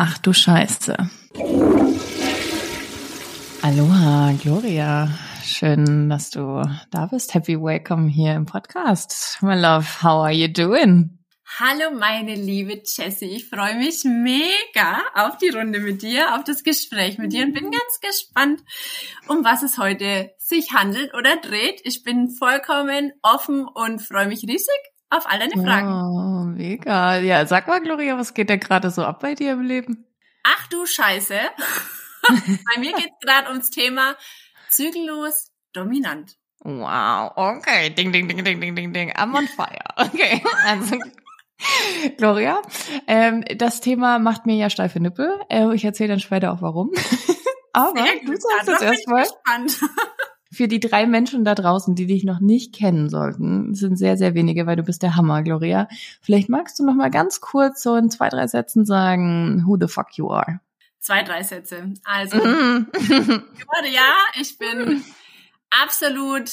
Ach du Scheiße. Aloha, Gloria. Schön, dass du da bist. Happy Welcome hier im Podcast. My love, how are you doing? Hallo, meine liebe Jessie. Ich freue mich mega auf die Runde mit dir, auf das Gespräch mit dir und bin ganz gespannt, um was es heute sich handelt oder dreht. Ich bin vollkommen offen und freue mich riesig auf all deine Fragen. Oh, mega. Ja, sag mal, Gloria, was geht denn gerade so ab bei dir im Leben? Ach du Scheiße. bei mir geht es gerade ums Thema zügellos dominant. Wow, okay. Ding, ding, ding, ding, ding, ding, ding. I'm on fire. Okay. Also, Gloria, ähm, das Thema macht mir ja steife Nippel. Äh, ich erzähle dann später auch warum. Aber du sagst es erstmal. Für die drei Menschen da draußen, die dich noch nicht kennen sollten, sind sehr, sehr wenige, weil du bist der Hammer, Gloria. Vielleicht magst du noch mal ganz kurz so in zwei, drei Sätzen sagen, who the fuck you are. Zwei, drei Sätze. Also, mm. Gloria, ich bin absolut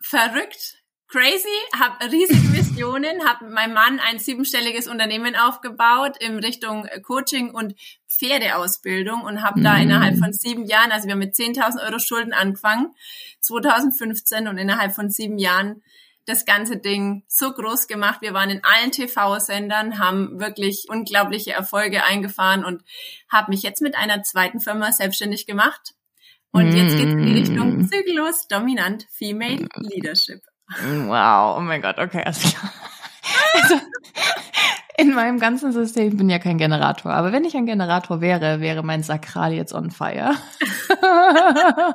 verrückt, crazy, habe riesige Visionen, habe mit meinem Mann ein siebenstelliges Unternehmen aufgebaut in Richtung Coaching und Pferdeausbildung und habe mm. da innerhalb von sieben Jahren, also wir haben mit 10.000 Euro Schulden angefangen, 2015 und innerhalb von sieben Jahren das ganze Ding so groß gemacht. Wir waren in allen TV-Sendern, haben wirklich unglaubliche Erfolge eingefahren und habe mich jetzt mit einer zweiten Firma selbstständig gemacht. Und jetzt geht's in die Richtung mm. zügellos, dominant, Female Leadership. Wow, oh mein Gott, okay, alles klar. Also, in meinem ganzen System bin ja kein Generator, aber wenn ich ein Generator wäre, wäre mein Sakral jetzt on fire.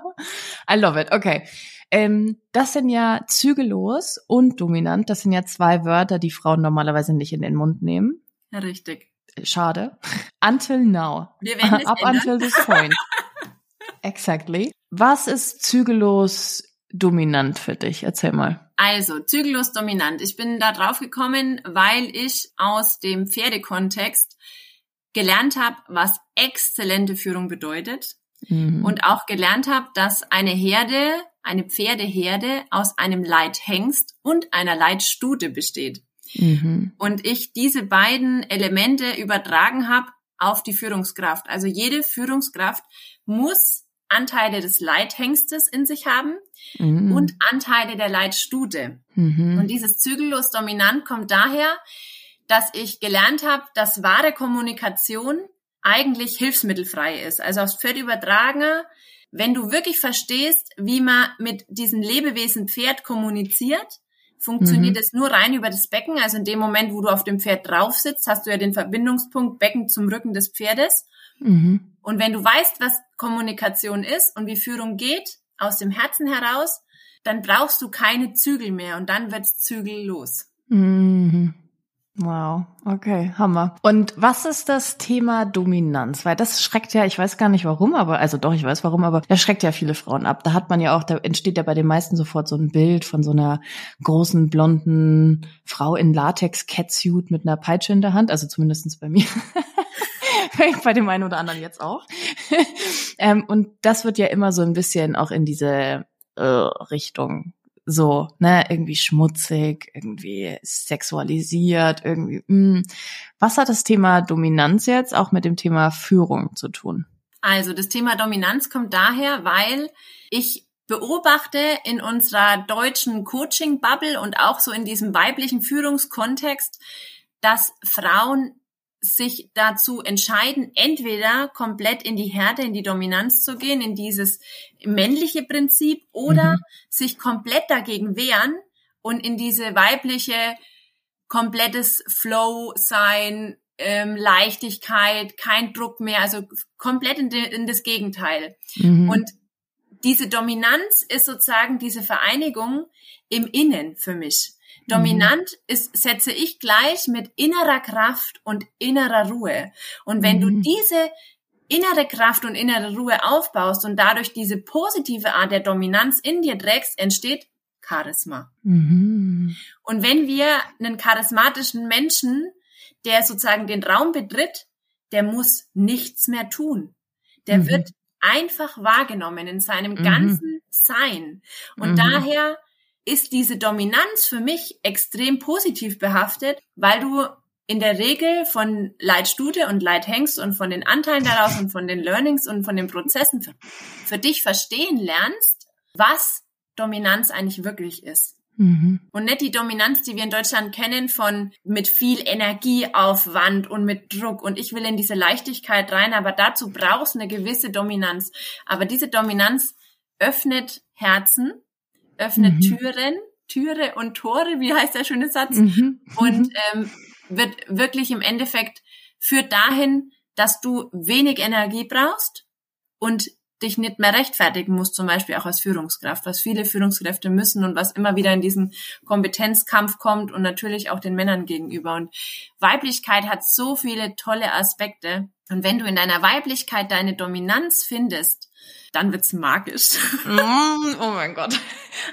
I love it. Okay. Ähm, das sind ja zügellos und dominant. Das sind ja zwei Wörter, die Frauen normalerweise nicht in den Mund nehmen. Richtig. Schade. Until now. Wir werden es Up ändern. until this point. exactly. Was ist zügellos dominant für dich? Erzähl mal. Also, zügellos dominant. Ich bin da drauf gekommen, weil ich aus dem Pferdekontext gelernt habe, was exzellente Führung bedeutet. Mhm. Und auch gelernt habe, dass eine Herde, eine Pferdeherde aus einem Leithengst und einer Leitstute besteht. Mhm. Und ich diese beiden Elemente übertragen habe auf die Führungskraft. Also jede Führungskraft muss Anteile des Leithengstes in sich haben mhm. und Anteile der Leitstute. Mhm. Und dieses zügellos dominant kommt daher, dass ich gelernt habe, dass wahre Kommunikation eigentlich hilfsmittelfrei ist. Also aufs Pferd übertragener, wenn du wirklich verstehst, wie man mit diesem Lebewesen Pferd kommuniziert, funktioniert mhm. es nur rein über das Becken. Also in dem Moment, wo du auf dem Pferd drauf sitzt, hast du ja den Verbindungspunkt Becken zum Rücken des Pferdes. Mhm. Und wenn du weißt, was Kommunikation ist und wie Führung geht, aus dem Herzen heraus, dann brauchst du keine Zügel mehr und dann wird's zügellos. Mhm. Wow, okay, Hammer. Und was ist das Thema Dominanz? Weil das schreckt ja, ich weiß gar nicht warum, aber, also doch, ich weiß warum, aber das schreckt ja viele Frauen ab. Da hat man ja auch, da entsteht ja bei den meisten sofort so ein Bild von so einer großen, blonden Frau in Latex-Catsuit mit einer Peitsche in der Hand, also zumindestens bei mir. bei dem einen oder anderen jetzt auch. ähm, und das wird ja immer so ein bisschen auch in diese äh, Richtung so, ne, irgendwie schmutzig, irgendwie sexualisiert, irgendwie. Mh. Hm. Was hat das Thema Dominanz jetzt auch mit dem Thema Führung zu tun? Also das Thema Dominanz kommt daher, weil ich beobachte in unserer deutschen Coaching-Bubble und auch so in diesem weiblichen Führungskontext, dass Frauen sich dazu entscheiden, entweder komplett in die Härte, in die Dominanz zu gehen, in dieses männliche Prinzip, oder mhm. sich komplett dagegen wehren und in diese weibliche, komplettes Flow sein, ähm, Leichtigkeit, kein Druck mehr, also komplett in, de, in das Gegenteil. Mhm. Und diese Dominanz ist sozusagen diese Vereinigung im Innen für mich. Dominant mhm. ist, setze ich gleich mit innerer Kraft und innerer Ruhe. Und wenn mhm. du diese innere Kraft und innere Ruhe aufbaust und dadurch diese positive Art der Dominanz in dir trägst, entsteht Charisma. Mhm. Und wenn wir einen charismatischen Menschen, der sozusagen den Raum betritt, der muss nichts mehr tun. Der mhm. wird einfach wahrgenommen in seinem mhm. ganzen Sein. Und mhm. daher ist diese Dominanz für mich extrem positiv behaftet, weil du in der Regel von Leitstute und Leithengst und von den Anteilen daraus und von den Learnings und von den Prozessen für, für dich verstehen lernst, was Dominanz eigentlich wirklich ist. Mhm. Und nicht die Dominanz, die wir in Deutschland kennen, von mit viel Energieaufwand und mit Druck. Und ich will in diese Leichtigkeit rein, aber dazu brauchst eine gewisse Dominanz. Aber diese Dominanz öffnet Herzen, öffnet mhm. Türen, Türe und Tore, wie heißt der schöne Satz? Mhm. Und ähm, wird wirklich im Endeffekt führt dahin, dass du wenig Energie brauchst und dich nicht mehr rechtfertigen musst, zum Beispiel auch als Führungskraft, was viele Führungskräfte müssen und was immer wieder in diesen Kompetenzkampf kommt und natürlich auch den Männern gegenüber. Und Weiblichkeit hat so viele tolle Aspekte. Und wenn du in deiner Weiblichkeit deine Dominanz findest, dann wird's magisch. Mm, oh mein Gott.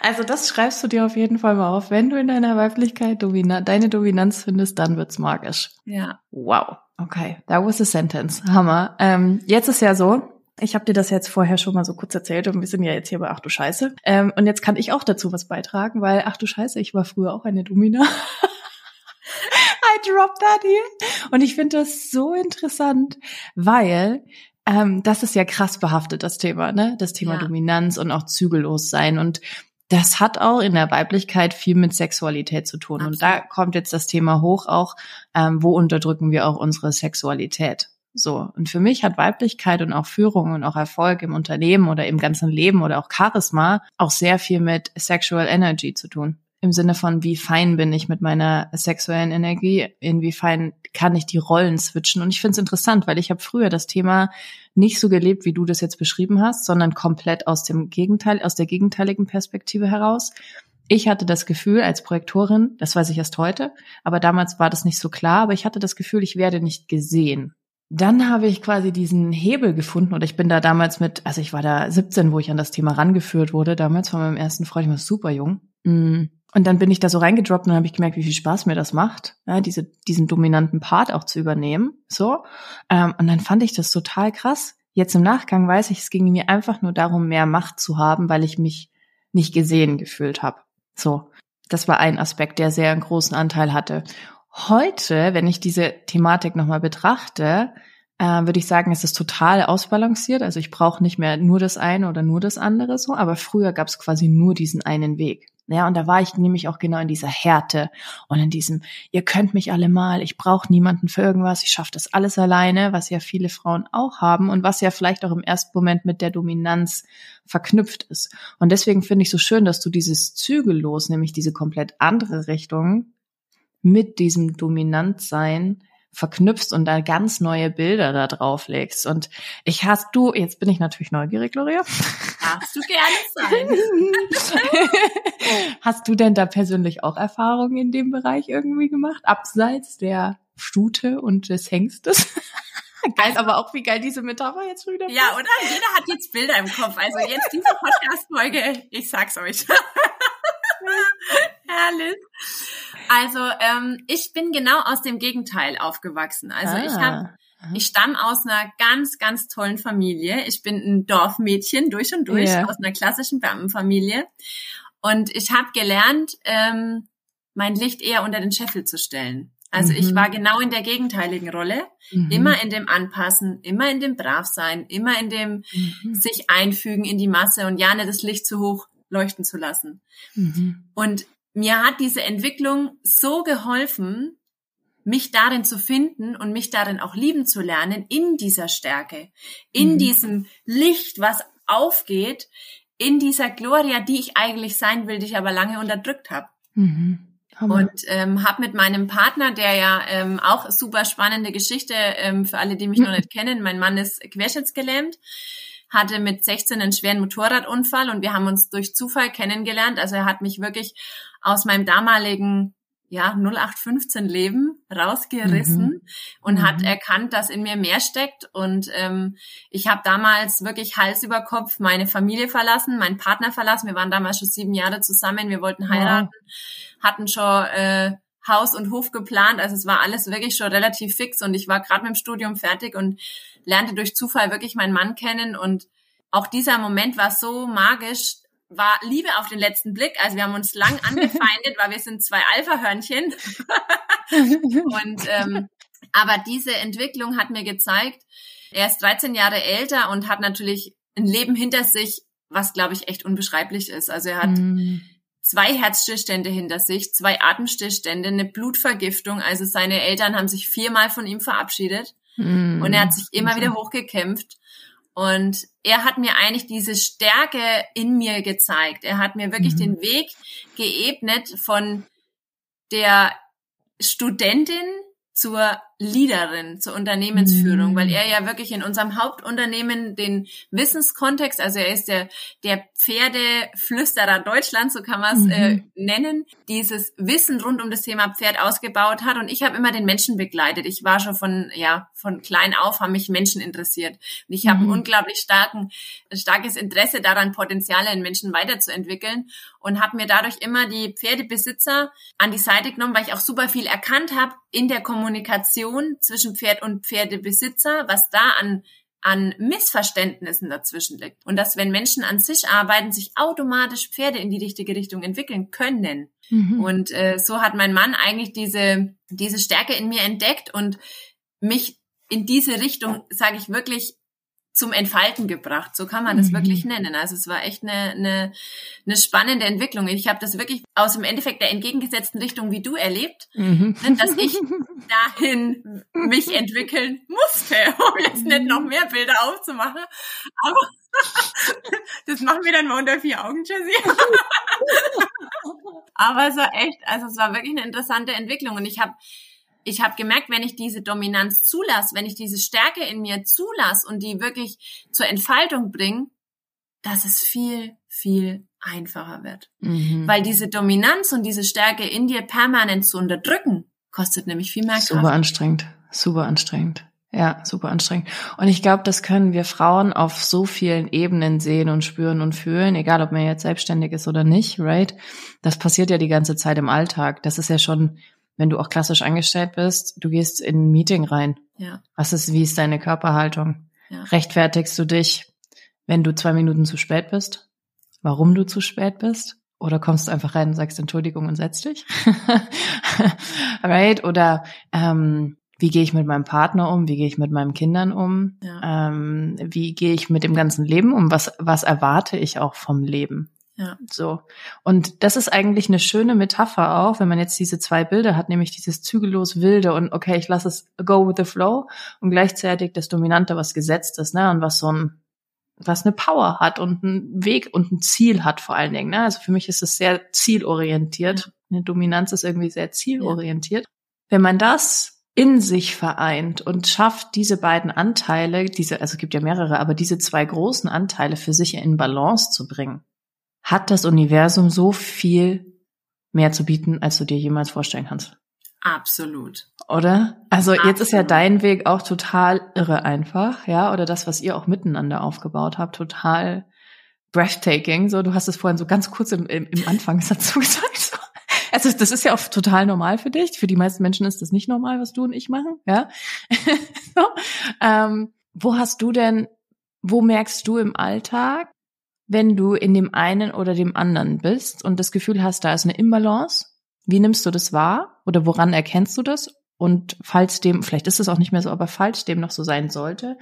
Also das schreibst du dir auf jeden Fall mal auf. Wenn du in deiner Weiblichkeit Domina deine Dominanz findest, dann wird's magisch. Ja. Wow. Okay, that was a sentence. Hammer. Ähm, jetzt ist ja so, ich habe dir das jetzt vorher schon mal so kurz erzählt und wir sind ja jetzt hier bei Ach du Scheiße. Ähm, und jetzt kann ich auch dazu was beitragen, weil Ach du Scheiße, ich war früher auch eine Domina. I dropped that here. Und ich finde das so interessant, weil ähm, das ist ja krass behaftet, das Thema, ne? Das Thema ja. Dominanz und auch zügellos sein. Und das hat auch in der Weiblichkeit viel mit Sexualität zu tun. Absolut. Und da kommt jetzt das Thema hoch auch, ähm, wo unterdrücken wir auch unsere Sexualität? So. Und für mich hat Weiblichkeit und auch Führung und auch Erfolg im Unternehmen oder im ganzen Leben oder auch Charisma auch sehr viel mit Sexual Energy zu tun. Im Sinne von, wie fein bin ich mit meiner sexuellen Energie, inwiefern kann ich die Rollen switchen. Und ich finde es interessant, weil ich habe früher das Thema nicht so gelebt, wie du das jetzt beschrieben hast, sondern komplett aus dem Gegenteil, aus der gegenteiligen Perspektive heraus. Ich hatte das Gefühl als Projektorin, das weiß ich erst heute, aber damals war das nicht so klar, aber ich hatte das Gefühl, ich werde nicht gesehen dann habe ich quasi diesen Hebel gefunden und ich bin da damals mit, also ich war da 17, wo ich an das Thema rangeführt wurde, damals von meinem ersten Freund, ich war super jung. Mm. Und dann bin ich da so reingedroppt und dann habe ich gemerkt, wie viel Spaß mir das macht, ja, diese, diesen dominanten Part auch zu übernehmen. So. Ähm, und dann fand ich das total krass. Jetzt im Nachgang weiß ich, es ging mir einfach nur darum, mehr Macht zu haben, weil ich mich nicht gesehen gefühlt habe. So. Das war ein Aspekt, der sehr einen großen Anteil hatte. Heute, wenn ich diese Thematik nochmal betrachte, äh, würde ich sagen, es ist total ausbalanciert. Also ich brauche nicht mehr nur das eine oder nur das andere so, aber früher gab es quasi nur diesen einen Weg. Ja, und da war ich nämlich auch genau in dieser Härte und in diesem, ihr könnt mich alle mal, ich brauche niemanden für irgendwas, ich schaffe das alles alleine, was ja viele Frauen auch haben und was ja vielleicht auch im ersten Moment mit der Dominanz verknüpft ist. Und deswegen finde ich so schön, dass du dieses Zügellos, nämlich diese komplett andere Richtung, mit diesem Dominantsein verknüpfst und da ganz neue Bilder da drauf legst. Und ich hast du, jetzt bin ich natürlich neugierig, Gloria. Darfst du gerne sein. hast du denn da persönlich auch Erfahrungen in dem Bereich irgendwie gemacht? Abseits der Stute und des Hengstes? geil, aber auch wie geil diese Metapher jetzt wieder Ja, oder? Jeder hat jetzt Bilder im Kopf. Also jetzt diese Podcast-Folge, ich sag's euch. Herrlich. Also ähm, ich bin genau aus dem Gegenteil aufgewachsen. Also ah. ich habe ich stamme aus einer ganz, ganz tollen Familie. Ich bin ein Dorfmädchen durch und durch, yeah. aus einer klassischen Beamtenfamilie. Und ich habe gelernt, ähm, mein Licht eher unter den Scheffel zu stellen. Also mhm. ich war genau in der gegenteiligen Rolle, mhm. immer in dem Anpassen, immer in dem Bravsein, immer in dem mhm. sich einfügen in die Masse und ja nicht das Licht zu hoch leuchten zu lassen. Mhm. Und mir hat diese Entwicklung so geholfen, mich darin zu finden und mich darin auch lieben zu lernen, in dieser Stärke, in mhm. diesem Licht, was aufgeht, in dieser Gloria, die ich eigentlich sein will, die ich aber lange unterdrückt habe. Mhm. Und ähm, habe mit meinem Partner, der ja ähm, auch super spannende Geschichte ähm, für alle, die mich noch nicht kennen, mein Mann ist querschnittsgelähmt, hatte mit 16 einen schweren Motorradunfall und wir haben uns durch Zufall kennengelernt. Also er hat mich wirklich aus meinem damaligen ja, 0815 Leben rausgerissen mhm. und mhm. hat erkannt, dass in mir mehr steckt. Und ähm, ich habe damals wirklich Hals über Kopf meine Familie verlassen, meinen Partner verlassen. Wir waren damals schon sieben Jahre zusammen, wir wollten heiraten, wow. hatten schon äh, Haus und Hof geplant. Also es war alles wirklich schon relativ fix und ich war gerade mit dem Studium fertig und lernte durch Zufall wirklich meinen Mann kennen. Und auch dieser Moment war so magisch, war Liebe auf den letzten Blick. Also wir haben uns lang angefeindet, weil wir sind zwei Alpha-Hörnchen. und ähm, aber diese Entwicklung hat mir gezeigt, er ist 13 Jahre älter und hat natürlich ein Leben hinter sich, was glaube ich echt unbeschreiblich ist. Also er hat mm. zwei Herzstillstände hinter sich, zwei Atemstillstände, eine Blutvergiftung. Also seine Eltern haben sich viermal von ihm verabschiedet mm. und er hat sich immer wieder hochgekämpft. Und er hat mir eigentlich diese Stärke in mir gezeigt. Er hat mir wirklich mhm. den Weg geebnet von der Studentin zur Leaderin, zur Unternehmensführung, mhm. weil er ja wirklich in unserem Hauptunternehmen den Wissenskontext, also er ist der, der Pferdeflüsterer Deutschlands, so kann man es äh, mhm. äh, nennen, dieses Wissen rund um das Thema Pferd ausgebaut hat und ich habe immer den Menschen begleitet. Ich war schon von, ja, von klein auf, haben mich Menschen interessiert und ich habe mhm. ein unglaublich starken, starkes Interesse daran, Potenziale in Menschen weiterzuentwickeln und habe mir dadurch immer die Pferdebesitzer an die Seite genommen, weil ich auch super viel erkannt habe in der Kommunikation Kommunikation zwischen Pferd und Pferdebesitzer, was da an an Missverständnissen dazwischen liegt. Und dass, wenn Menschen an sich arbeiten, sich automatisch Pferde in die richtige Richtung entwickeln können. Mhm. Und äh, so hat mein Mann eigentlich diese, diese Stärke in mir entdeckt und mich in diese Richtung, sage ich wirklich, zum Entfalten gebracht. So kann man das mhm. wirklich nennen. Also es war echt eine, eine, eine spannende Entwicklung. Ich habe das wirklich aus dem Endeffekt der entgegengesetzten Richtung wie du erlebt, mhm. Ne, dass ich dahin mich entwickeln musste, um jetzt nicht noch mehr Bilder aufzumachen. Aber das machen wir dann mal unter vier Augen, Jessie. Aber es war echt, also es war wirklich eine interessante Entwicklung und ich habe ich habe gemerkt, wenn ich diese Dominanz zulasse, wenn ich diese Stärke in mir zulasse und die wirklich zur Entfaltung bringe, dass es viel, viel einfacher wird. Mhm. Weil diese Dominanz und diese Stärke in dir permanent zu unterdrücken, kostet nämlich viel mehr Kraft. Super anstrengend, super anstrengend. Ja, super anstrengend. Und ich glaube, das können wir Frauen auf so vielen Ebenen sehen und spüren und fühlen, egal ob man jetzt selbstständig ist oder nicht, right? Das passiert ja die ganze Zeit im Alltag. Das ist ja schon wenn du auch klassisch angestellt bist, du gehst in ein Meeting rein. Ja. Was ist, wie ist deine Körperhaltung? Ja. Rechtfertigst du dich, wenn du zwei Minuten zu spät bist? Warum du zu spät bist? Oder kommst du einfach rein und sagst Entschuldigung und setz dich? right? Oder ähm, wie gehe ich mit meinem Partner um? Wie gehe ich mit meinen Kindern um? Ja. Ähm, wie gehe ich mit dem ganzen Leben um? Was, was erwarte ich auch vom Leben? Ja. So. Und das ist eigentlich eine schöne Metapher auch, wenn man jetzt diese zwei Bilder hat, nämlich dieses zügellos wilde und okay, ich lasse es go with the flow und gleichzeitig das Dominante, was gesetzt ist, ne, und was so ein, was eine Power hat und einen Weg und ein Ziel hat vor allen Dingen, ne. Also für mich ist es sehr zielorientiert. Eine Dominanz ist irgendwie sehr zielorientiert. Ja. Wenn man das in sich vereint und schafft, diese beiden Anteile, diese, also es gibt ja mehrere, aber diese zwei großen Anteile für sich in Balance zu bringen, hat das Universum so viel mehr zu bieten, als du dir jemals vorstellen kannst. Absolut. Oder? Also Absolut. jetzt ist ja dein Weg auch total irre einfach, ja, oder das, was ihr auch miteinander aufgebaut habt, total breathtaking. So, du hast es vorhin so ganz kurz im, im, im Anfangssatz gesagt. So. Also das ist ja auch total normal für dich. Für die meisten Menschen ist das nicht normal, was du und ich machen, ja. so. ähm, wo hast du denn, wo merkst du im Alltag, wenn du in dem einen oder dem anderen bist und das Gefühl hast, da ist eine Imbalance? Wie nimmst du das wahr? Oder woran erkennst du das? Und falls dem, vielleicht ist es auch nicht mehr so, aber falls dem noch so sein sollte,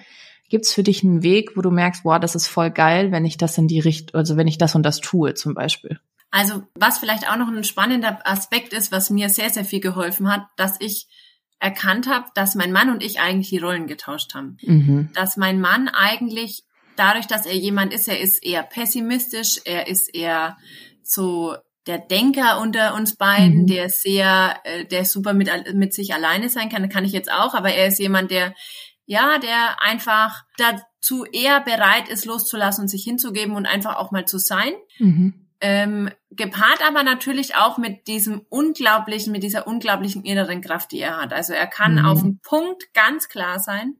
gibt es für dich einen Weg, wo du merkst, boah, das ist voll geil, wenn ich das in die Richtung, also wenn ich das und das tue zum Beispiel? Also was vielleicht auch noch ein spannender Aspekt ist, was mir sehr, sehr viel geholfen hat, dass ich erkannt habe, dass mein Mann und ich eigentlich die Rollen getauscht haben. Mhm. Dass mein Mann eigentlich dadurch, dass er jemand ist, er ist eher pessimistisch, er ist eher so der Denker unter uns beiden, mhm. der sehr, äh, der super mit, mit sich alleine sein kann, kann ich jetzt auch, aber er ist jemand, der, ja, der einfach dazu eher bereit ist, loszulassen und sich hinzugeben und einfach auch mal zu sein. Mhm. Ähm, gepaart aber natürlich auch mit diesem unglaublichen, mit dieser unglaublichen inneren Kraft, die er hat. Also er kann mhm. auf den Punkt ganz klar sein.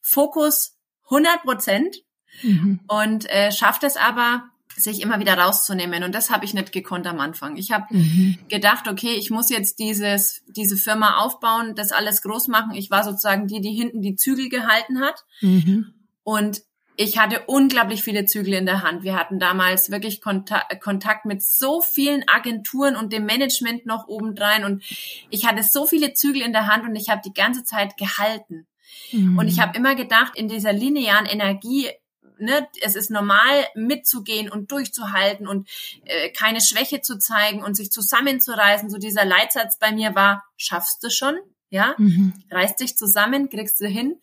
Fokus 100 Prozent mhm. und äh, schafft es aber, sich immer wieder rauszunehmen. Und das habe ich nicht gekonnt am Anfang. Ich habe mhm. gedacht, okay, ich muss jetzt dieses, diese Firma aufbauen, das alles groß machen. Ich war sozusagen die, die hinten die Zügel gehalten hat. Mhm. Und ich hatte unglaublich viele Zügel in der Hand. Wir hatten damals wirklich Kontakt, Kontakt mit so vielen Agenturen und dem Management noch obendrein. Und ich hatte so viele Zügel in der Hand und ich habe die ganze Zeit gehalten. Mhm. Und ich habe immer gedacht, in dieser linearen Energie, ne, es ist normal mitzugehen und durchzuhalten und äh, keine Schwäche zu zeigen und sich zusammenzureißen. So dieser Leitsatz bei mir war, schaffst du schon, ja, mhm. reißt dich zusammen, kriegst du hin.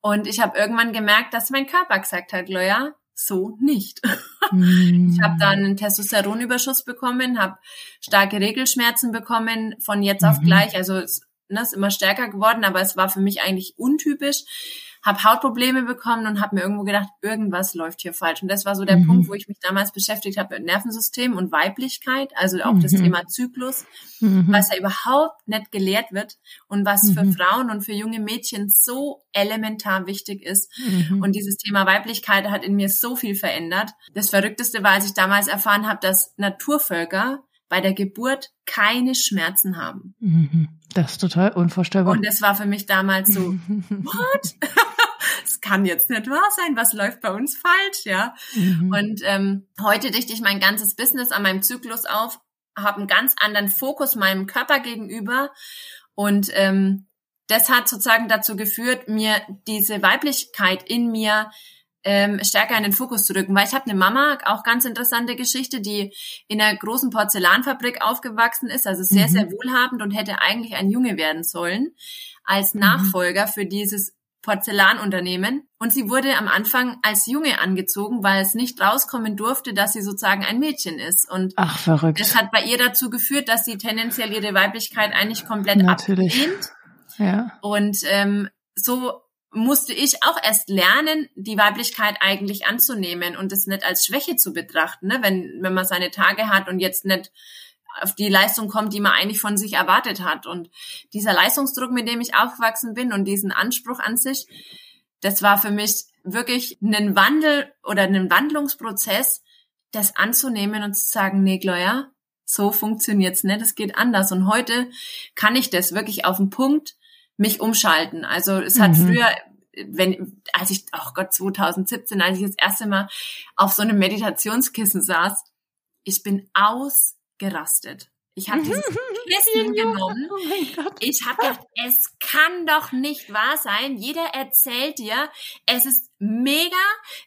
Und ich habe irgendwann gemerkt, dass mein Körper gesagt hat, Gloria, so nicht. Ich habe dann einen Testosteronüberschuss bekommen, habe starke Regelschmerzen bekommen von jetzt auf mhm. gleich. Also es ne, ist immer stärker geworden, aber es war für mich eigentlich untypisch habe Hautprobleme bekommen und habe mir irgendwo gedacht, irgendwas läuft hier falsch. Und das war so der mhm. Punkt, wo ich mich damals beschäftigt habe mit Nervensystem und Weiblichkeit, also auch mhm. das Thema Zyklus, mhm. was ja überhaupt nicht gelehrt wird und was für mhm. Frauen und für junge Mädchen so elementar wichtig ist. Mhm. Und dieses Thema Weiblichkeit hat in mir so viel verändert. Das Verrückteste war, als ich damals erfahren habe, dass Naturvölker bei der Geburt keine Schmerzen haben. Das ist total unvorstellbar. Und es war für mich damals so, what? Es kann jetzt nicht wahr sein, was läuft bei uns falsch, ja? Mhm. Und ähm, heute richte ich mein ganzes Business an meinem Zyklus auf, habe einen ganz anderen Fokus meinem Körper gegenüber und ähm, das hat sozusagen dazu geführt, mir diese Weiblichkeit in mir ähm, stärker in den Fokus zu rücken. Weil ich habe eine Mama, auch ganz interessante Geschichte, die in einer großen Porzellanfabrik aufgewachsen ist, also sehr, mhm. sehr wohlhabend und hätte eigentlich ein Junge werden sollen als mhm. Nachfolger mhm. für dieses Porzellanunternehmen. Und sie wurde am Anfang als Junge angezogen, weil es nicht rauskommen durfte, dass sie sozusagen ein Mädchen ist. Und Ach, verrückt. das hat bei ihr dazu geführt, dass sie tendenziell ihre Weiblichkeit eigentlich komplett Natürlich. ablehnt. Ja. Und ähm, so musste ich auch erst lernen, die Weiblichkeit eigentlich anzunehmen und es nicht als Schwäche zu betrachten, ne? wenn, wenn man seine Tage hat und jetzt nicht auf die Leistung kommt, die man eigentlich von sich erwartet hat. Und dieser Leistungsdruck, mit dem ich aufgewachsen bin und diesen Anspruch an sich, das war für mich wirklich ein Wandel oder ein Wandlungsprozess, das anzunehmen und zu sagen, nee, Gloria, so funktioniert's nicht, es geht anders. Und heute kann ich das wirklich auf den Punkt mich umschalten. Also es hat mhm. früher, wenn, als ich, oh Gott, 2017, als ich das erste Mal auf so einem Meditationskissen saß, ich bin ausgerastet. Ich habe dieses Kissen genommen. Oh ich habe gedacht, es kann doch nicht wahr sein. Jeder erzählt dir, es ist mega,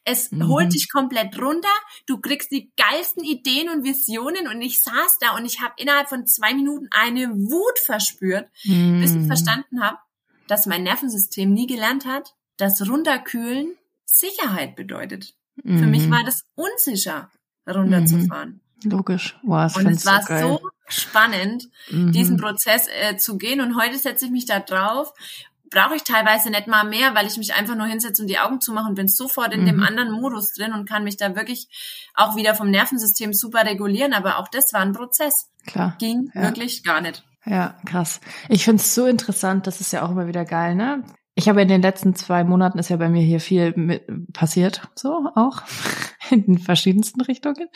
es mhm. holt dich komplett runter, du kriegst die geilsten Ideen und Visionen und ich saß da und ich habe innerhalb von zwei Minuten eine Wut verspürt, mhm. bis ich mhm. verstanden habe, dass mein Nervensystem nie gelernt hat, dass runterkühlen Sicherheit bedeutet. Mhm. Für mich mhm. war das unsicher, runterzufahren. Mhm. Logisch. Wow, und es war so, so spannend, mhm. diesen Prozess äh, zu gehen. Und heute setze ich mich da drauf. Brauche ich teilweise nicht mal mehr, weil ich mich einfach nur hinsetze und die Augen zumache und bin sofort in dem mhm. anderen Modus drin und kann mich da wirklich auch wieder vom Nervensystem super regulieren. Aber auch das war ein Prozess. Klar. Ging ja. wirklich gar nicht. Ja, krass. Ich finde es so interessant, das ist ja auch immer wieder geil, ne? Ich habe in den letzten zwei Monaten ist ja bei mir hier viel passiert, so auch in den verschiedensten Richtungen.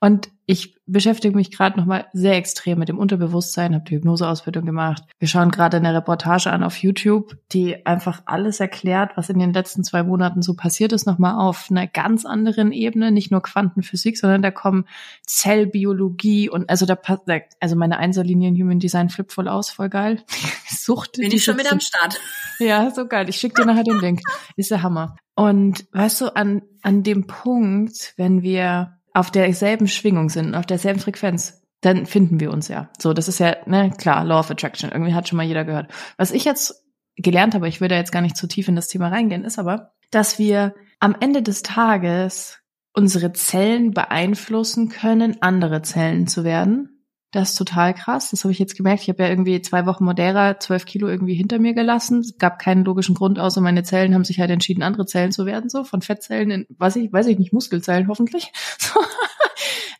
Und ich beschäftige mich gerade nochmal sehr extrem mit dem Unterbewusstsein, habe die Hypnoseausbildung gemacht. Wir schauen gerade eine Reportage an auf YouTube, die einfach alles erklärt, was in den letzten zwei Monaten so passiert ist, nochmal auf einer ganz anderen Ebene, nicht nur Quantenphysik, sondern da kommen Zellbiologie und also da passt, also meine Einserlinien Human Design flippt voll aus, voll geil. Sucht. Bin ich schon mit am Start. Ja, so geil. Ich schicke dir nachher den Link. Ist der Hammer. Und weißt du, an, an dem Punkt, wenn wir auf derselben Schwingung sind, auf derselben Frequenz, dann finden wir uns ja. So, das ist ja, ne, klar, Law of Attraction. Irgendwie hat schon mal jeder gehört. Was ich jetzt gelernt habe, ich würde jetzt gar nicht zu tief in das Thema reingehen, ist aber, dass wir am Ende des Tages unsere Zellen beeinflussen können, andere Zellen zu werden. Das ist total krass. Das habe ich jetzt gemerkt. Ich habe ja irgendwie zwei Wochen Modera, zwölf Kilo irgendwie hinter mir gelassen. Es gab keinen logischen Grund, außer meine Zellen haben sich halt entschieden, andere Zellen zu werden, so von Fettzellen in, weiß ich, weiß ich nicht, Muskelzellen hoffentlich. So.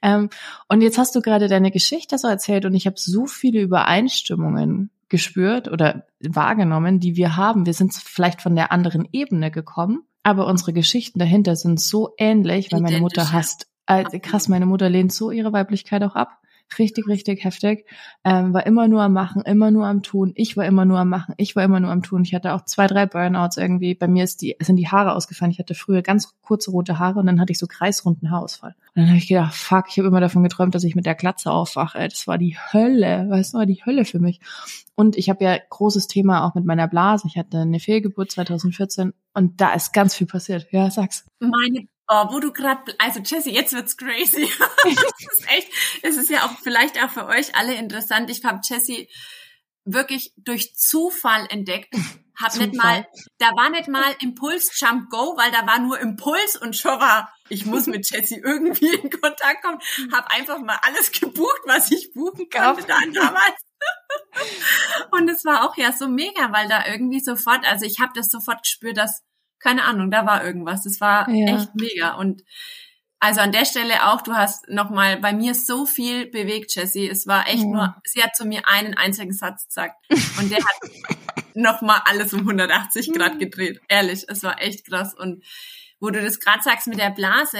ähm, und jetzt hast du gerade deine Geschichte so erzählt und ich habe so viele Übereinstimmungen gespürt oder wahrgenommen, die wir haben. Wir sind vielleicht von der anderen Ebene gekommen, aber unsere Geschichten dahinter sind so ähnlich, weil meine Mutter hasst. Also krass, meine Mutter lehnt so ihre Weiblichkeit auch ab Richtig, richtig heftig. Ähm, war immer nur am Machen, immer nur am Tun. Ich war immer nur am Machen, ich war immer nur am Tun. Ich hatte auch zwei, drei Burnouts irgendwie. Bei mir ist die, sind die Haare ausgefallen. Ich hatte früher ganz kurze rote Haare und dann hatte ich so kreisrunden Haarausfall. Und dann habe ich gedacht, fuck, ich habe immer davon geträumt, dass ich mit der Glatze aufwache. Das war die Hölle, weißt du, war die Hölle für mich. Und ich habe ja großes Thema auch mit meiner Blase. Ich hatte eine Fehlgeburt 2014 und da ist ganz viel passiert. Ja, sag's. Meine Oh, wo du gerade, also Jesse, jetzt wird's crazy. das ist echt, es ist ja auch vielleicht auch für euch alle interessant. Ich habe Jesse wirklich durch Zufall entdeckt. Hab Zufall. nicht mal, da war nicht mal Impuls Jump Go, weil da war nur Impuls und schon war, ich muss mit Jesse irgendwie in Kontakt kommen. Hab einfach mal alles gebucht, was ich buchen konnte dann damals. und es war auch ja so mega, weil da irgendwie sofort, also ich habe das sofort gespürt, dass keine Ahnung, da war irgendwas. Das war ja. echt mega. Und also an der Stelle auch, du hast nochmal bei mir so viel bewegt, Jessie. Es war echt ja. nur, sie hat zu mir einen einzigen Satz gesagt. Und der hat nochmal alles um 180 Grad gedreht. Ehrlich, es war echt krass. Und wo du das gerade sagst mit der Blase,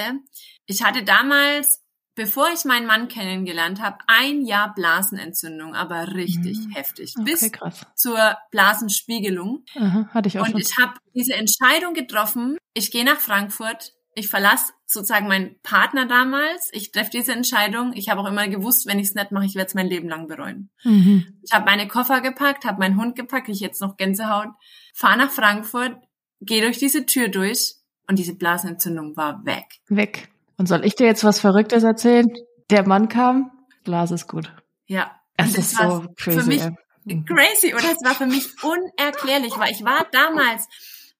ich hatte damals bevor ich meinen Mann kennengelernt habe, ein Jahr Blasenentzündung, aber richtig mhm. heftig. Okay, bis krass. zur Blasenspiegelung. Aha, hatte ich auch Und schon. ich habe diese Entscheidung getroffen, ich gehe nach Frankfurt, ich verlasse sozusagen meinen Partner damals, ich treffe diese Entscheidung. Ich habe auch immer gewusst, wenn ich es nicht mache, ich werde es mein Leben lang bereuen. Mhm. Ich habe meine Koffer gepackt, habe meinen Hund gepackt, ich jetzt noch Gänsehaut, fahre nach Frankfurt, gehe durch diese Tür durch und diese Blasenentzündung war weg. Weg. Und soll ich dir jetzt was Verrücktes erzählen? Der Mann kam, Glas ist gut. Ja. Es ist so crazy. Für mich ey. crazy oder es war für mich unerklärlich, weil ich war damals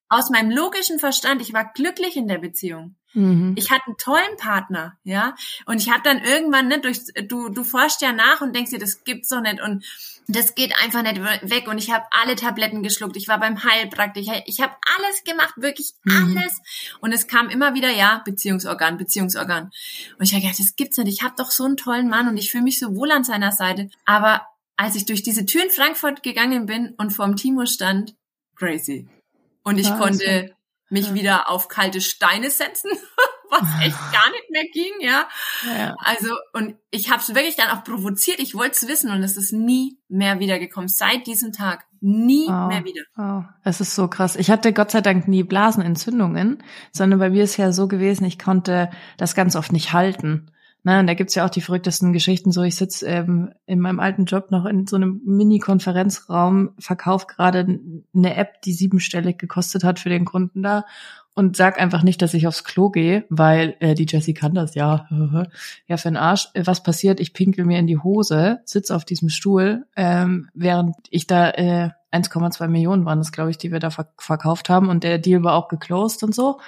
aus meinem logischen Verstand, ich war glücklich in der Beziehung. Mhm. Ich hatte einen tollen Partner, ja. Und ich habe dann irgendwann, ne, durch, du, du forschst ja nach und denkst dir, das gibt's doch nicht. Und das geht einfach nicht weg. Und ich habe alle Tabletten geschluckt. Ich war beim Heilpraktiker. Ich habe alles gemacht, wirklich mhm. alles. Und es kam immer wieder, ja, Beziehungsorgan, Beziehungsorgan. Und ich habe gedacht, das gibt's nicht. Ich habe doch so einen tollen Mann und ich fühle mich so wohl an seiner Seite. Aber als ich durch diese Tür in Frankfurt gegangen bin und vorm Timo stand, crazy. Und ich ja, konnte mich ja. wieder auf kalte Steine setzen, was echt gar nicht mehr ging, ja. ja. Also, und ich habe es wirklich dann auch provoziert, ich wollte es wissen und es ist nie mehr wiedergekommen. Seit diesem Tag. Nie oh, mehr wieder. Oh, es ist so krass. Ich hatte Gott sei Dank nie Blasenentzündungen, sondern bei mir ist ja so gewesen, ich konnte das ganz oft nicht halten. Ne, und da gibt's ja auch die verrücktesten Geschichten. So, ich sitze ähm, in meinem alten Job noch in so einem Mini-Konferenzraum, verkaufe gerade eine App, die siebenstellig gekostet hat für den Kunden da und sag einfach nicht, dass ich aufs Klo gehe, weil äh, die Jessie kann das, ja. ja, für den Arsch. Äh, was passiert? Ich pinkel mir in die Hose, sitz auf diesem Stuhl, ähm, während ich da äh, 1,2 Millionen waren das, glaube ich, die wir da verkauft haben und der Deal war auch geclosed und so.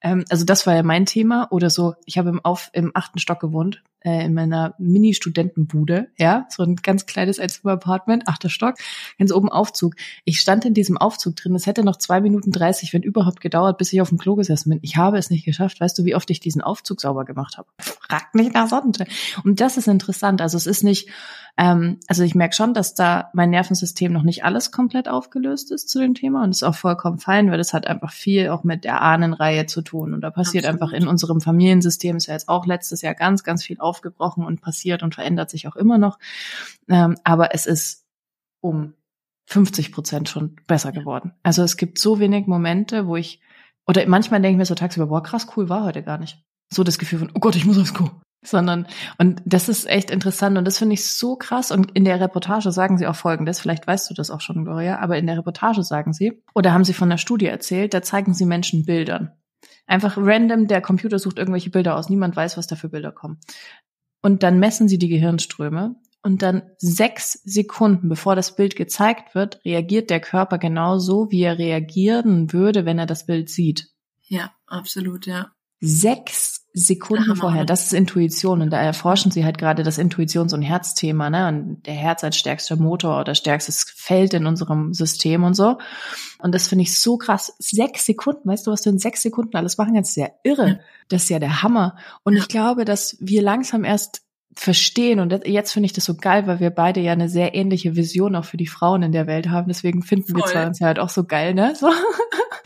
Ähm, also das war ja mein Thema. Oder so, ich habe im, auf, im achten Stock gewohnt, äh, in meiner Mini-Studentenbude, ja, so ein ganz kleines Einzimmer-Apartment, achter Stock, ganz oben Aufzug. Ich stand in diesem Aufzug drin, es hätte noch zwei Minuten dreißig, wenn überhaupt gedauert, bis ich auf dem Klo gesessen bin. Ich habe es nicht geschafft. Weißt du, wie oft ich diesen Aufzug sauber gemacht habe? Fragt mich nach Sonne. Und das ist interessant. Also es ist nicht, ähm, also ich merke schon, dass da mein Nervensystem noch nicht alles komplett aufgelöst ist zu dem Thema und es ist auch vollkommen fein, weil es hat einfach viel auch mit der Ahnenreihe zu tun. Und da passiert Absolut. einfach in unserem Familiensystem, ist ja jetzt auch letztes Jahr ganz, ganz viel aufgebrochen und passiert und verändert sich auch immer noch. Ähm, aber es ist um 50 Prozent schon besser geworden. Also es gibt so wenig Momente, wo ich, oder manchmal denke ich mir so tagsüber, boah, krass, cool war heute gar nicht. So das Gefühl von, oh Gott, ich muss aufs Klo sondern und das ist echt interessant und das finde ich so krass und in der Reportage sagen sie auch folgendes, vielleicht weißt du das auch schon, Gloria, aber in der Reportage sagen sie oder haben sie von der Studie erzählt, da zeigen sie Menschen Bildern. Einfach random, der Computer sucht irgendwelche Bilder aus, niemand weiß, was da für Bilder kommen. Und dann messen sie die Gehirnströme und dann sechs Sekunden, bevor das Bild gezeigt wird, reagiert der Körper genauso, wie er reagieren würde, wenn er das Bild sieht. Ja, absolut, ja. Sechs Sekunden Hammer. vorher. Das ist Intuition und da erforschen sie halt gerade das Intuitions- und Herzthema, ne? Und der Herz als stärkster Motor oder stärkstes Feld in unserem System und so. Und das finde ich so krass. Sechs Sekunden, weißt du, was du in sechs Sekunden alles machen kannst? Sehr irre. Ja. Das ist ja der Hammer. Und ich glaube, dass wir langsam erst verstehen und jetzt finde ich das so geil, weil wir beide ja eine sehr ähnliche Vision auch für die Frauen in der Welt haben. Deswegen finden voll. wir zwei uns ja halt auch so geil, ne? So.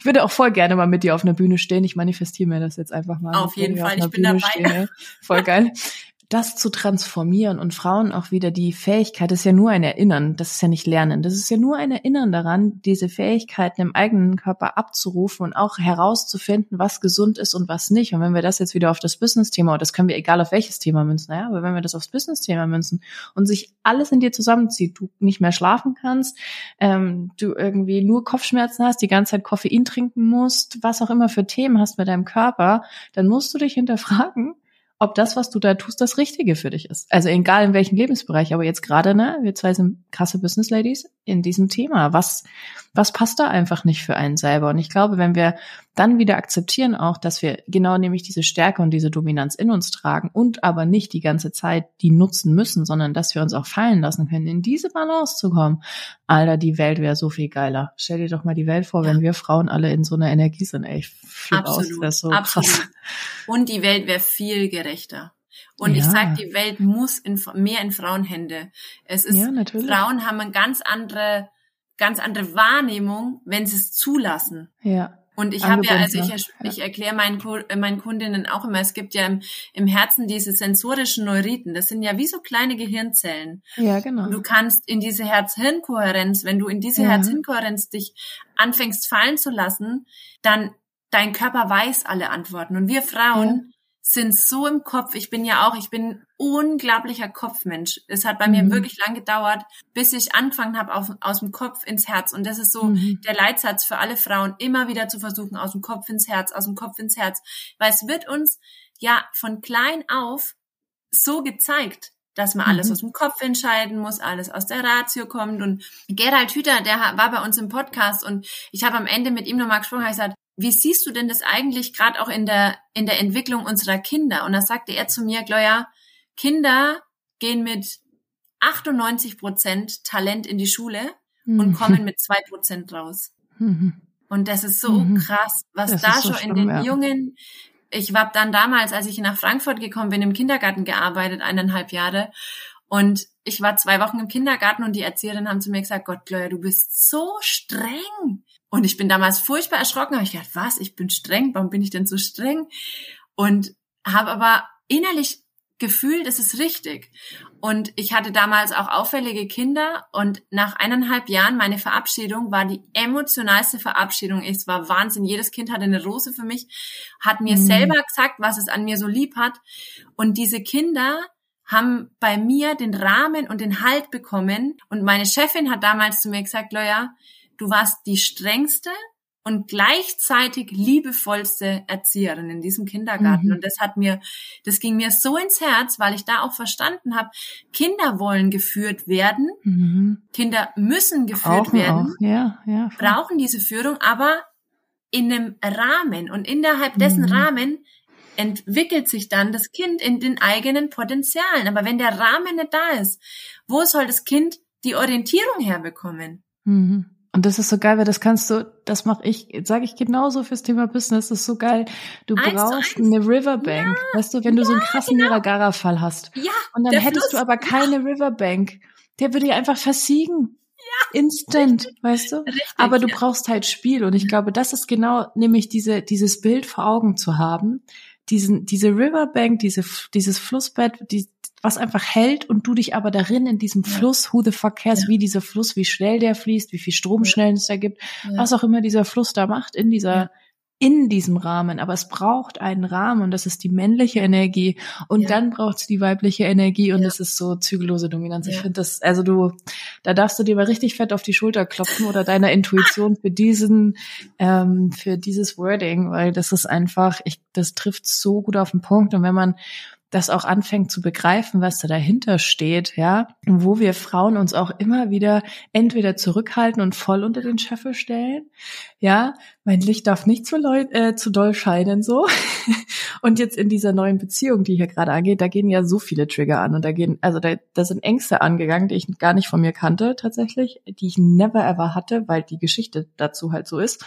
Ich würde auch voll gerne mal mit dir auf einer Bühne stehen. Ich manifestiere mir das jetzt einfach mal. Auf jeden Fall, ich bin Bühne dabei. Stehen, Voll geil. das zu transformieren und Frauen auch wieder die Fähigkeit, das ist ja nur ein Erinnern, das ist ja nicht Lernen, das ist ja nur ein Erinnern daran, diese Fähigkeiten im eigenen Körper abzurufen und auch herauszufinden, was gesund ist und was nicht. Und wenn wir das jetzt wieder auf das Business-Thema, das können wir egal auf welches Thema münzen, naja, aber wenn wir das aufs Business-Thema münzen und sich alles in dir zusammenzieht, du nicht mehr schlafen kannst, ähm, du irgendwie nur Kopfschmerzen hast, die ganze Zeit Koffein trinken musst, was auch immer für Themen hast mit deinem Körper, dann musst du dich hinterfragen, ob das, was du da tust, das Richtige für dich ist. Also egal in welchem Lebensbereich, aber jetzt gerade, ne, wir zwei sind krasse Business Ladies in diesem Thema. Was, was passt da einfach nicht für einen selber? Und ich glaube, wenn wir dann wieder akzeptieren auch, dass wir genau nämlich diese Stärke und diese Dominanz in uns tragen und aber nicht die ganze Zeit die nutzen müssen, sondern dass wir uns auch fallen lassen können, in diese Balance zu kommen. Alter, die Welt wäre so viel geiler. Stell dir doch mal die Welt vor, ja. wenn wir Frauen alle in so einer Energie sind. Ey, ich absolut, aus, das so absolut. Krass. Und die Welt wäre viel gerechter. Und ja. ich sag, die Welt muss in, mehr in Frauenhände. Es ist, ja, Frauen haben eine ganz andere, ganz andere Wahrnehmung, wenn sie es zulassen. Ja. Und ich habe ja, also ich, ich erkläre meinen, meinen Kundinnen auch immer, es gibt ja im, im Herzen diese sensorischen Neuriten. Das sind ja wie so kleine Gehirnzellen. Ja, genau. Und du kannst in diese Herz-Hirn-Kohärenz, wenn du in diese ja. Herz-Hirn-Kohärenz dich anfängst fallen zu lassen, dann dein Körper weiß alle Antworten. Und wir Frauen, sind so im Kopf. Ich bin ja auch, ich bin unglaublicher Kopfmensch. Es hat bei mhm. mir wirklich lang gedauert, bis ich angefangen habe, auf, aus dem Kopf ins Herz. Und das ist so mhm. der Leitsatz für alle Frauen, immer wieder zu versuchen, aus dem Kopf ins Herz, aus dem Kopf ins Herz. Weil es wird uns ja von klein auf so gezeigt, dass man alles mhm. aus dem Kopf entscheiden muss, alles aus der Ratio kommt. Und Gerald Hüther, der war bei uns im Podcast und ich habe am Ende mit ihm nochmal gesprochen, habe gesagt, wie siehst du denn das eigentlich gerade auch in der, in der Entwicklung unserer Kinder? Und da sagte er zu mir, Gloria, Kinder gehen mit 98 Prozent Talent in die Schule mhm. und kommen mit zwei Prozent raus. Mhm. Und das ist so mhm. krass, was das da so schon schlimm, in den ja. jungen, ich war dann damals, als ich nach Frankfurt gekommen bin, im Kindergarten gearbeitet, eineinhalb Jahre. Und ich war zwei Wochen im Kindergarten und die Erzieherinnen haben zu mir gesagt, Gott, Gloria, du bist so streng. Und ich bin damals furchtbar erschrocken, habe ich gedacht, was, ich bin streng, warum bin ich denn so streng? Und habe aber innerlich gefühlt, es ist richtig. Und ich hatte damals auch auffällige Kinder und nach eineinhalb Jahren meine Verabschiedung war die emotionalste Verabschiedung. Es war Wahnsinn. Jedes Kind hatte eine Rose für mich, hat mir mhm. selber gesagt, was es an mir so lieb hat. Und diese Kinder haben bei mir den Rahmen und den Halt bekommen. Und meine Chefin hat damals zu mir gesagt, Loya, du warst die strengste und gleichzeitig liebevollste Erzieherin in diesem Kindergarten. Mhm. Und das hat mir, das ging mir so ins Herz, weil ich da auch verstanden habe, Kinder wollen geführt werden, mhm. Kinder müssen geführt brauchen werden, ja, ja, brauchen diese Führung, aber in einem Rahmen und innerhalb dessen mhm. Rahmen entwickelt sich dann das Kind in den eigenen Potenzialen. Aber wenn der Rahmen nicht da ist, wo soll das Kind die Orientierung herbekommen? Mhm. Und das ist so geil, weil das kannst du, das mache ich, sage ich genauso fürs Thema Business, das ist so geil. Du eins brauchst eine Riverbank, ja, weißt du, wenn du ja, so einen krassen genau. Niagara-Fall hast. Ja, und dann hättest Fluss. du aber keine ja. Riverbank. Der würde ja einfach versiegen. Ja, Instant, richtig, weißt du? Richtig, aber du brauchst halt Spiel. Und ich glaube, das ist genau nämlich diese, dieses Bild vor Augen zu haben. Diesen, diese Riverbank, diese, dieses Flussbett, die, was einfach hält und du dich aber darin in diesem ja. Fluss, who the fuck cares, ja. wie dieser Fluss, wie schnell der fließt, wie viel Stromschnellen es da gibt, was auch immer dieser Fluss da macht in dieser in diesem Rahmen, aber es braucht einen Rahmen und das ist die männliche Energie und ja. dann braucht es die weibliche Energie und ja. das ist so zügellose Dominanz. Ja. Ich finde das, also du, da darfst du dir mal richtig fett auf die Schulter klopfen oder deiner Intuition für diesen, ähm, für dieses Wording, weil das ist einfach, ich, das trifft so gut auf den Punkt und wenn man das auch anfängt zu begreifen, was da dahinter steht, ja, wo wir Frauen uns auch immer wieder entweder zurückhalten und voll unter den Scheffel stellen, ja, mein Licht darf nicht zu, äh, zu doll scheinen, so. und jetzt in dieser neuen Beziehung, die hier gerade angeht, da gehen ja so viele Trigger an und da gehen, also da, da sind Ängste angegangen, die ich gar nicht von mir kannte, tatsächlich, die ich never ever hatte, weil die Geschichte dazu halt so ist.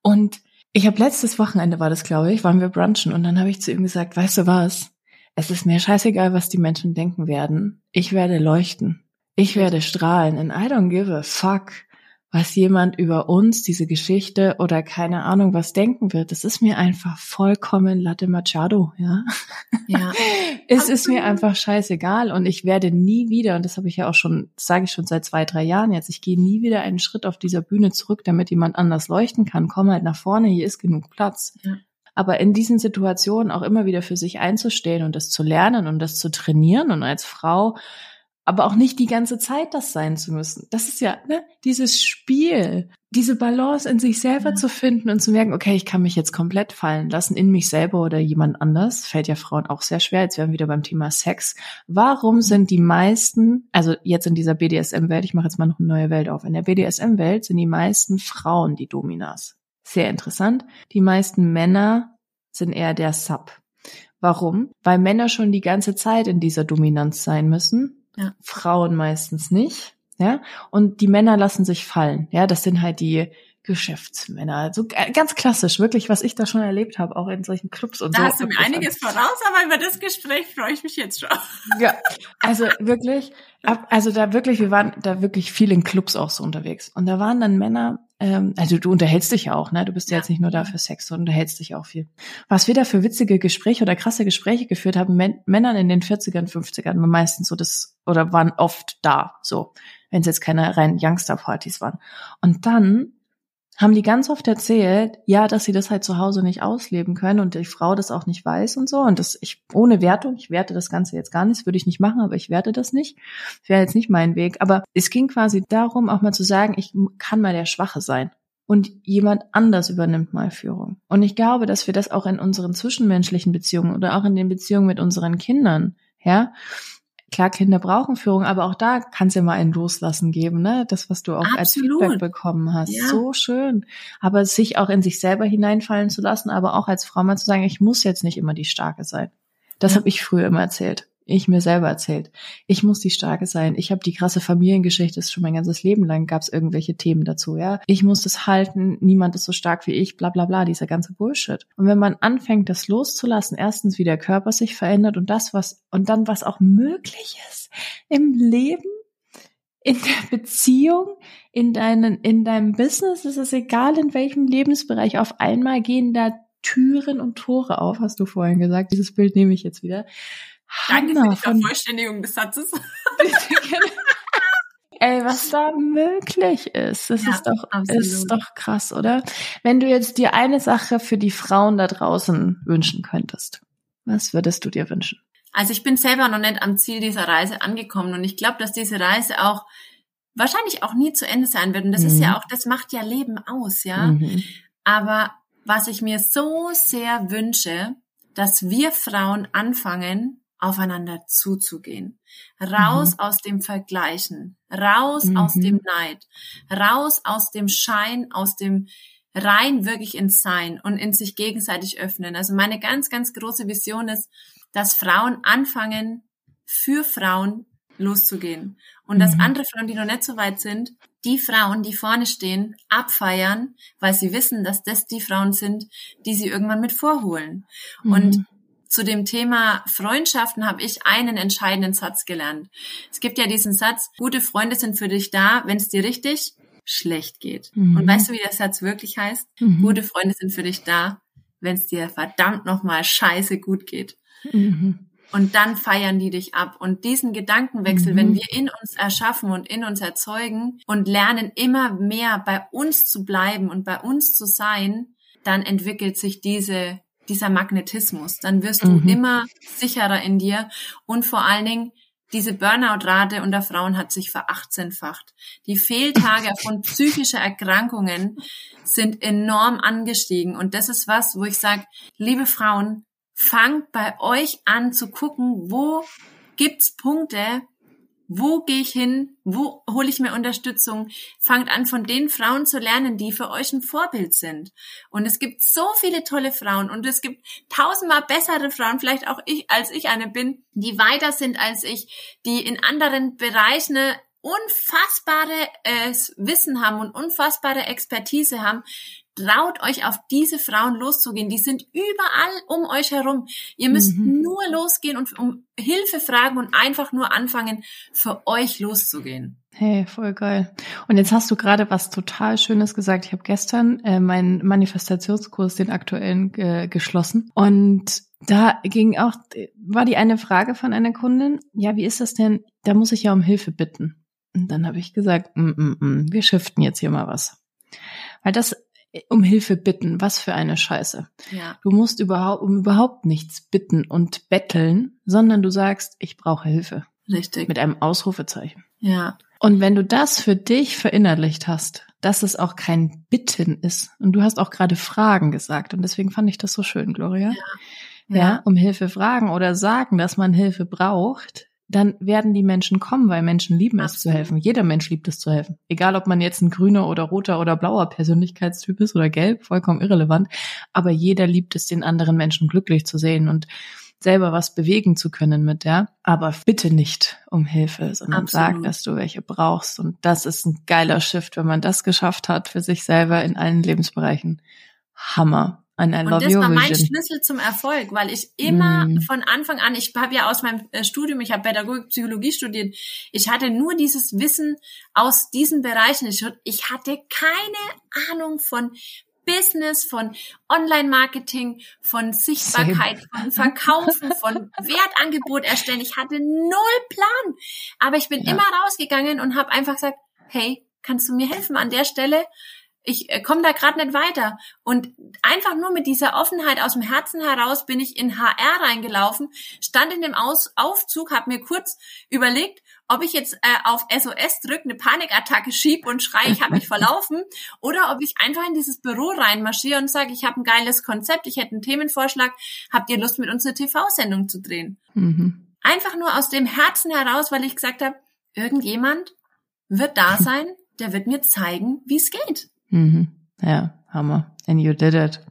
Und ich habe letztes Wochenende war das, glaube ich, waren wir brunchen und dann habe ich zu ihm gesagt, weißt du was? Es ist mir scheißegal, was die Menschen denken werden. Ich werde leuchten. Ich werde strahlen and I don't give a fuck, was jemand über uns, diese Geschichte oder keine Ahnung was denken wird. Das ist mir einfach vollkommen Latte Machado, ja. Ja. es ist mir einfach scheißegal und ich werde nie wieder, und das habe ich ja auch schon, sage ich schon seit zwei, drei Jahren jetzt, ich gehe nie wieder einen Schritt auf dieser Bühne zurück, damit jemand anders leuchten kann. Komm halt nach vorne, hier ist genug Platz. Ja. Aber in diesen Situationen auch immer wieder für sich einzustehen und das zu lernen und das zu trainieren und als Frau aber auch nicht die ganze Zeit das sein zu müssen. Das ist ja ne, dieses Spiel, diese Balance in sich selber ja. zu finden und zu merken, okay, ich kann mich jetzt komplett fallen lassen in mich selber oder jemand anders. Fällt ja Frauen auch sehr schwer. Jetzt wären wir wieder beim Thema Sex. Warum sind die meisten, also jetzt in dieser BDSM-Welt, ich mache jetzt mal noch eine neue Welt auf, in der BDSM-Welt sind die meisten Frauen die Dominas. Sehr interessant. Die meisten Männer sind eher der Sub. Warum? Weil Männer schon die ganze Zeit in dieser Dominanz sein müssen ja. Frauen meistens nicht. Ja, und die Männer lassen sich fallen. Ja, das sind halt die Geschäftsmänner. Also ganz klassisch, wirklich, was ich da schon erlebt habe, auch in solchen Clubs und da so. Da hast du mir einiges voraus, aber über das Gespräch freue ich mich jetzt schon. Ja, also wirklich, also da wirklich, wir waren da wirklich viel in Clubs auch so unterwegs. Und da waren dann Männer, ähm, also du unterhältst dich ja auch, ne? Du bist ja, jetzt nicht nur da für Sex, sondern unterhältst dich auch viel. Was wir da für witzige Gespräche oder krasse Gespräche geführt haben, Män Männern in den 40ern, 50ern, waren meistens so das, oder waren oft da, so, wenn es jetzt keine reinen Youngster-Partys waren. Und dann haben die ganz oft erzählt, ja, dass sie das halt zu Hause nicht ausleben können und die Frau das auch nicht weiß und so. Und das, ich, ohne Wertung, ich werte das Ganze jetzt gar nicht, würde ich nicht machen, aber ich werte das nicht. Wäre jetzt nicht mein Weg. Aber es ging quasi darum, auch mal zu sagen, ich kann mal der Schwache sein. Und jemand anders übernimmt mal Führung. Und ich glaube, dass wir das auch in unseren zwischenmenschlichen Beziehungen oder auch in den Beziehungen mit unseren Kindern, ja, Klar, Kinder brauchen Führung, aber auch da kann es ja mal ein Loslassen geben, ne? Das, was du auch Absolut. als Feedback bekommen hast. Ja. So schön. Aber sich auch in sich selber hineinfallen zu lassen, aber auch als Frau mal zu sagen, ich muss jetzt nicht immer die Starke sein. Das ja. habe ich früher immer erzählt ich mir selber erzählt. Ich muss die Starke sein. Ich habe die krasse Familiengeschichte, ist schon mein ganzes Leben lang gab es irgendwelche Themen dazu, ja. Ich muss das halten, niemand ist so stark wie ich, bla bla bla, dieser ganze Bullshit. Und wenn man anfängt, das loszulassen, erstens wie der Körper sich verändert und das, was, und dann was auch möglich ist im Leben, in der Beziehung, in deinen, in deinem Business, ist es egal in welchem Lebensbereich, auf einmal gehen da Türen und Tore auf, hast du vorhin gesagt. Dieses Bild nehme ich jetzt wieder Danke für die Vervollständigung des Satzes. Ey, was da möglich ist, das ja, ist doch, ist doch krass, oder? Wenn du jetzt dir eine Sache für die Frauen da draußen wünschen könntest, was würdest du dir wünschen? Also ich bin selber noch nicht am Ziel dieser Reise angekommen und ich glaube, dass diese Reise auch wahrscheinlich auch nie zu Ende sein wird. Und das mhm. ist ja auch, das macht ja Leben aus, ja. Mhm. Aber was ich mir so sehr wünsche, dass wir Frauen anfangen, aufeinander zuzugehen. Raus mhm. aus dem Vergleichen, raus mhm. aus dem Neid, raus aus dem Schein, aus dem rein wirklich ins Sein und in sich gegenseitig öffnen. Also meine ganz, ganz große Vision ist, dass Frauen anfangen, für Frauen loszugehen. Und mhm. dass andere Frauen, die noch nicht so weit sind, die Frauen, die vorne stehen, abfeiern, weil sie wissen, dass das die Frauen sind, die sie irgendwann mit vorholen. Und mhm zu dem Thema Freundschaften habe ich einen entscheidenden Satz gelernt. Es gibt ja diesen Satz, gute Freunde sind für dich da, wenn es dir richtig schlecht geht. Mhm. Und weißt du, wie der Satz wirklich heißt? Mhm. Gute Freunde sind für dich da, wenn es dir verdammt nochmal scheiße gut geht. Mhm. Und dann feiern die dich ab. Und diesen Gedankenwechsel, wenn mhm. wir in uns erschaffen und in uns erzeugen und lernen immer mehr bei uns zu bleiben und bei uns zu sein, dann entwickelt sich diese dieser Magnetismus. Dann wirst mhm. du immer sicherer in dir und vor allen Dingen diese Burnout-Rate unter Frauen hat sich verachtzehnfacht. Die Fehltage von psychischer Erkrankungen sind enorm angestiegen. Und das ist was, wo ich sage, liebe Frauen, fangt bei euch an zu gucken, wo gibt's Punkte, wo gehe ich hin? Wo hole ich mir Unterstützung? Fangt an, von den Frauen zu lernen, die für euch ein Vorbild sind. Und es gibt so viele tolle Frauen und es gibt tausendmal bessere Frauen, vielleicht auch ich, als ich eine bin, die weiter sind als ich, die in anderen Bereichen unfassbare äh, Wissen haben und unfassbare Expertise haben, Traut euch auf diese Frauen loszugehen. Die sind überall um euch herum. Ihr müsst mhm. nur losgehen und um Hilfe fragen und einfach nur anfangen, für euch loszugehen. Hey, voll geil. Und jetzt hast du gerade was total Schönes gesagt. Ich habe gestern äh, meinen Manifestationskurs, den aktuellen, äh, geschlossen. Und da ging auch, war die eine Frage von einer Kundin, ja, wie ist das denn? Da muss ich ja um Hilfe bitten. Und dann habe ich gesagt, mm, mm, mm, wir shiften jetzt hier mal was. Weil das um Hilfe bitten, was für eine Scheiße. Ja. Du musst überhaupt um überhaupt nichts bitten und betteln, sondern du sagst, ich brauche Hilfe. Richtig. Mit einem Ausrufezeichen. Ja. Und wenn du das für dich verinnerlicht hast, dass es auch kein Bitten ist, und du hast auch gerade Fragen gesagt, und deswegen fand ich das so schön, Gloria. Ja. Ja, ja um Hilfe fragen oder sagen, dass man Hilfe braucht, dann werden die Menschen kommen, weil Menschen lieben es zu helfen. Jeder Mensch liebt es zu helfen. Egal, ob man jetzt ein grüner oder roter oder blauer Persönlichkeitstyp ist oder gelb, vollkommen irrelevant. Aber jeder liebt es, den anderen Menschen glücklich zu sehen und selber was bewegen zu können mit der. Aber bitte nicht um Hilfe, sondern Absolut. sag, dass du welche brauchst. Und das ist ein geiler Shift, wenn man das geschafft hat für sich selber in allen Lebensbereichen. Hammer. And I love und das war mein vision. Schlüssel zum Erfolg, weil ich immer mm. von Anfang an, ich habe ja aus meinem äh, Studium, ich habe Pädagogik, Psychologie studiert, ich hatte nur dieses Wissen aus diesen Bereichen. Ich, ich hatte keine Ahnung von Business, von Online-Marketing, von Sichtbarkeit, von Verkaufen, von Wertangebot erstellen. Ich hatte null Plan. Aber ich bin ja. immer rausgegangen und habe einfach gesagt, hey, kannst du mir helfen an der Stelle? Ich äh, komme da gerade nicht weiter. Und einfach nur mit dieser Offenheit aus dem Herzen heraus bin ich in HR reingelaufen, stand in dem aus Aufzug, habe mir kurz überlegt, ob ich jetzt äh, auf SOS drücke, eine Panikattacke schieb und schreie, ich habe mich verlaufen, oder ob ich einfach in dieses Büro reinmarschiere und sage, ich habe ein geiles Konzept, ich hätte einen Themenvorschlag, habt ihr Lust, mit uns eine TV-Sendung zu drehen? Mhm. Einfach nur aus dem Herzen heraus, weil ich gesagt habe, irgendjemand wird da sein, der wird mir zeigen, wie es geht. Mhm. Ja, Hammer. And you did it.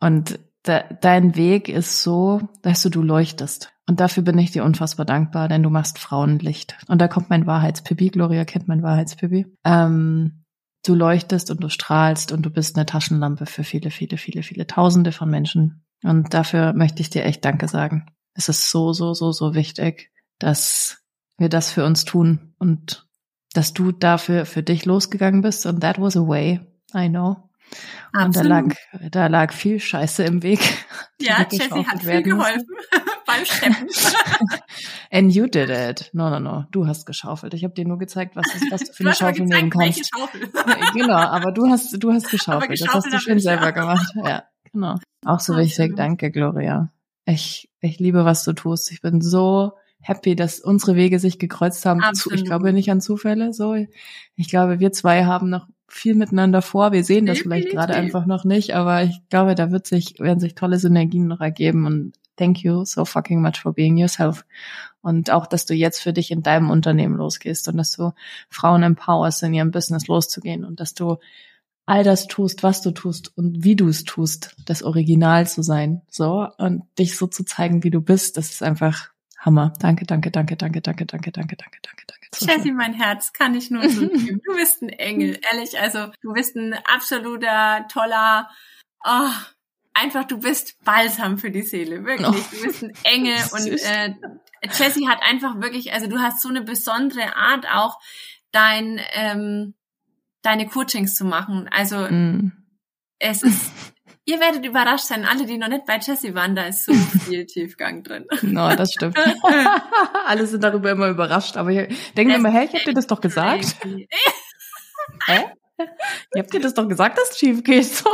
Und de dein Weg ist so, dass du, du leuchtest. Und dafür bin ich dir unfassbar dankbar, denn du machst Frauenlicht. Und da kommt mein Wahrheitspipi. Gloria kennt mein Wahrheitspipi. Ähm, du leuchtest und du strahlst und du bist eine Taschenlampe für viele, viele, viele, viele Tausende von Menschen. Und dafür möchte ich dir echt Danke sagen. Es ist so, so, so, so wichtig, dass wir das für uns tun und dass du dafür für dich losgegangen bist und that was a way, I know. Absolut. Und da lag, da lag viel Scheiße im Weg. Ja, Jessie hat viel geholfen beim Schleppen. And you did it. No, no, no. Du hast geschaufelt. Ich habe dir nur gezeigt, was, ist, was du für du eine Schaufel gezeigt, nehmen kannst. Schaufel. genau, aber du hast, du hast geschaufelt. Das hast du schön selber ja. gemacht. Ja, genau. Auch so wichtig. Danke, Gloria. Ich, ich liebe, was du tust. Ich bin so happy, dass unsere Wege sich gekreuzt haben. Absolut. Ich glaube nicht an Zufälle. So, ich glaube, wir zwei haben noch viel miteinander vor. Wir sehen das vielleicht gerade einfach noch nicht, aber ich glaube, da wird sich, werden sich tolle Synergien noch ergeben und thank you so fucking much for being yourself. Und auch, dass du jetzt für dich in deinem Unternehmen losgehst und dass du Frauen empowerst, in ihrem Business loszugehen und dass du all das tust, was du tust und wie du es tust, das Original zu sein, so und dich so zu zeigen, wie du bist, das ist einfach Hammer. Danke, danke, danke, danke, danke, danke, danke, danke, danke, danke. Jessie, mein Herz, kann ich nur so geben. Du bist ein Engel, ehrlich. Also du bist ein absoluter, toller, oh, einfach, du bist Balsam für die Seele, wirklich. Oh. Du bist ein Engel und äh, Jessie hat einfach wirklich, also du hast so eine besondere Art auch, dein ähm, deine Coachings zu machen. Also mm. es ist Ihr werdet überrascht sein, alle, die noch nicht bei Jessie waren, da ist so viel Tiefgang drin. No, das stimmt. alle sind darüber immer überrascht, aber ich denke mir immer, hey, ich hab dir das doch gesagt. Hä? Ich hab dir das doch gesagt, dass es schief geht. So.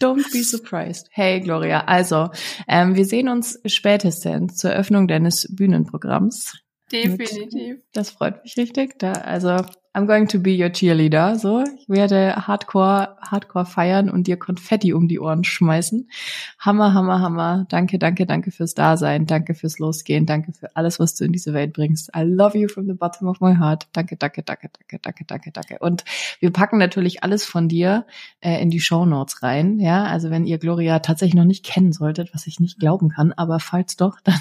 Don't be surprised. Hey Gloria, also ähm, wir sehen uns spätestens zur Eröffnung deines Bühnenprogramms. Definitiv. Das freut mich richtig. Da, also I'm going to be your cheerleader. So, ich werde Hardcore, Hardcore feiern und dir Konfetti um die Ohren schmeißen. Hammer, Hammer, Hammer. Danke, danke, danke fürs Dasein. Danke fürs Losgehen. Danke für alles, was du in diese Welt bringst. I love you from the bottom of my heart. Danke, danke, danke, danke, danke, danke, danke. Und wir packen natürlich alles von dir äh, in die Show Notes rein. Ja, also wenn ihr Gloria tatsächlich noch nicht kennen solltet, was ich nicht glauben kann, aber falls doch, dann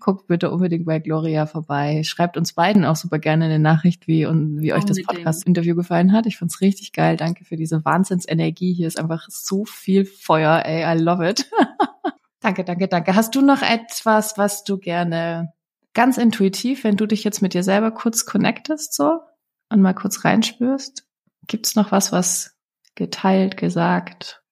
guckt bitte unbedingt bei Gloria vorbei. Schreibt uns beiden auch super gerne eine Nachricht, wie und wie euch das Podcast-Interview gefallen hat. Ich fand's richtig geil. Danke für diese Wahnsinnsenergie. Hier ist einfach so viel Feuer. Ey, I love it. danke, danke, danke. Hast du noch etwas, was du gerne ganz intuitiv, wenn du dich jetzt mit dir selber kurz connectest so und mal kurz reinspürst, gibt's noch was, was geteilt, gesagt,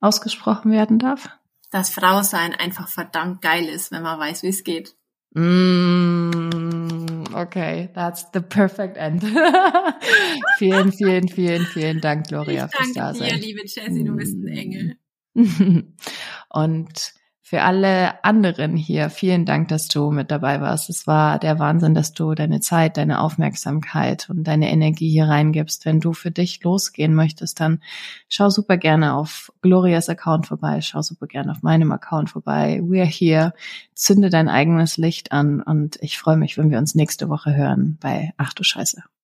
ausgesprochen werden darf? Dass Frausein einfach verdammt geil ist, wenn man weiß, wie es geht. Mm, okay, that's the perfect end. vielen, vielen, vielen, vielen Dank, Gloria, ich danke fürs Dasein. dir, liebe Jessie, du bist ein Engel. Und für alle anderen hier, vielen Dank, dass du mit dabei warst. Es war der Wahnsinn, dass du deine Zeit, deine Aufmerksamkeit und deine Energie hier reingibst. Wenn du für dich losgehen möchtest, dann schau super gerne auf Glorias Account vorbei, schau super gerne auf meinem Account vorbei. We are here. Zünde dein eigenes Licht an und ich freue mich, wenn wir uns nächste Woche hören bei Ach du Scheiße.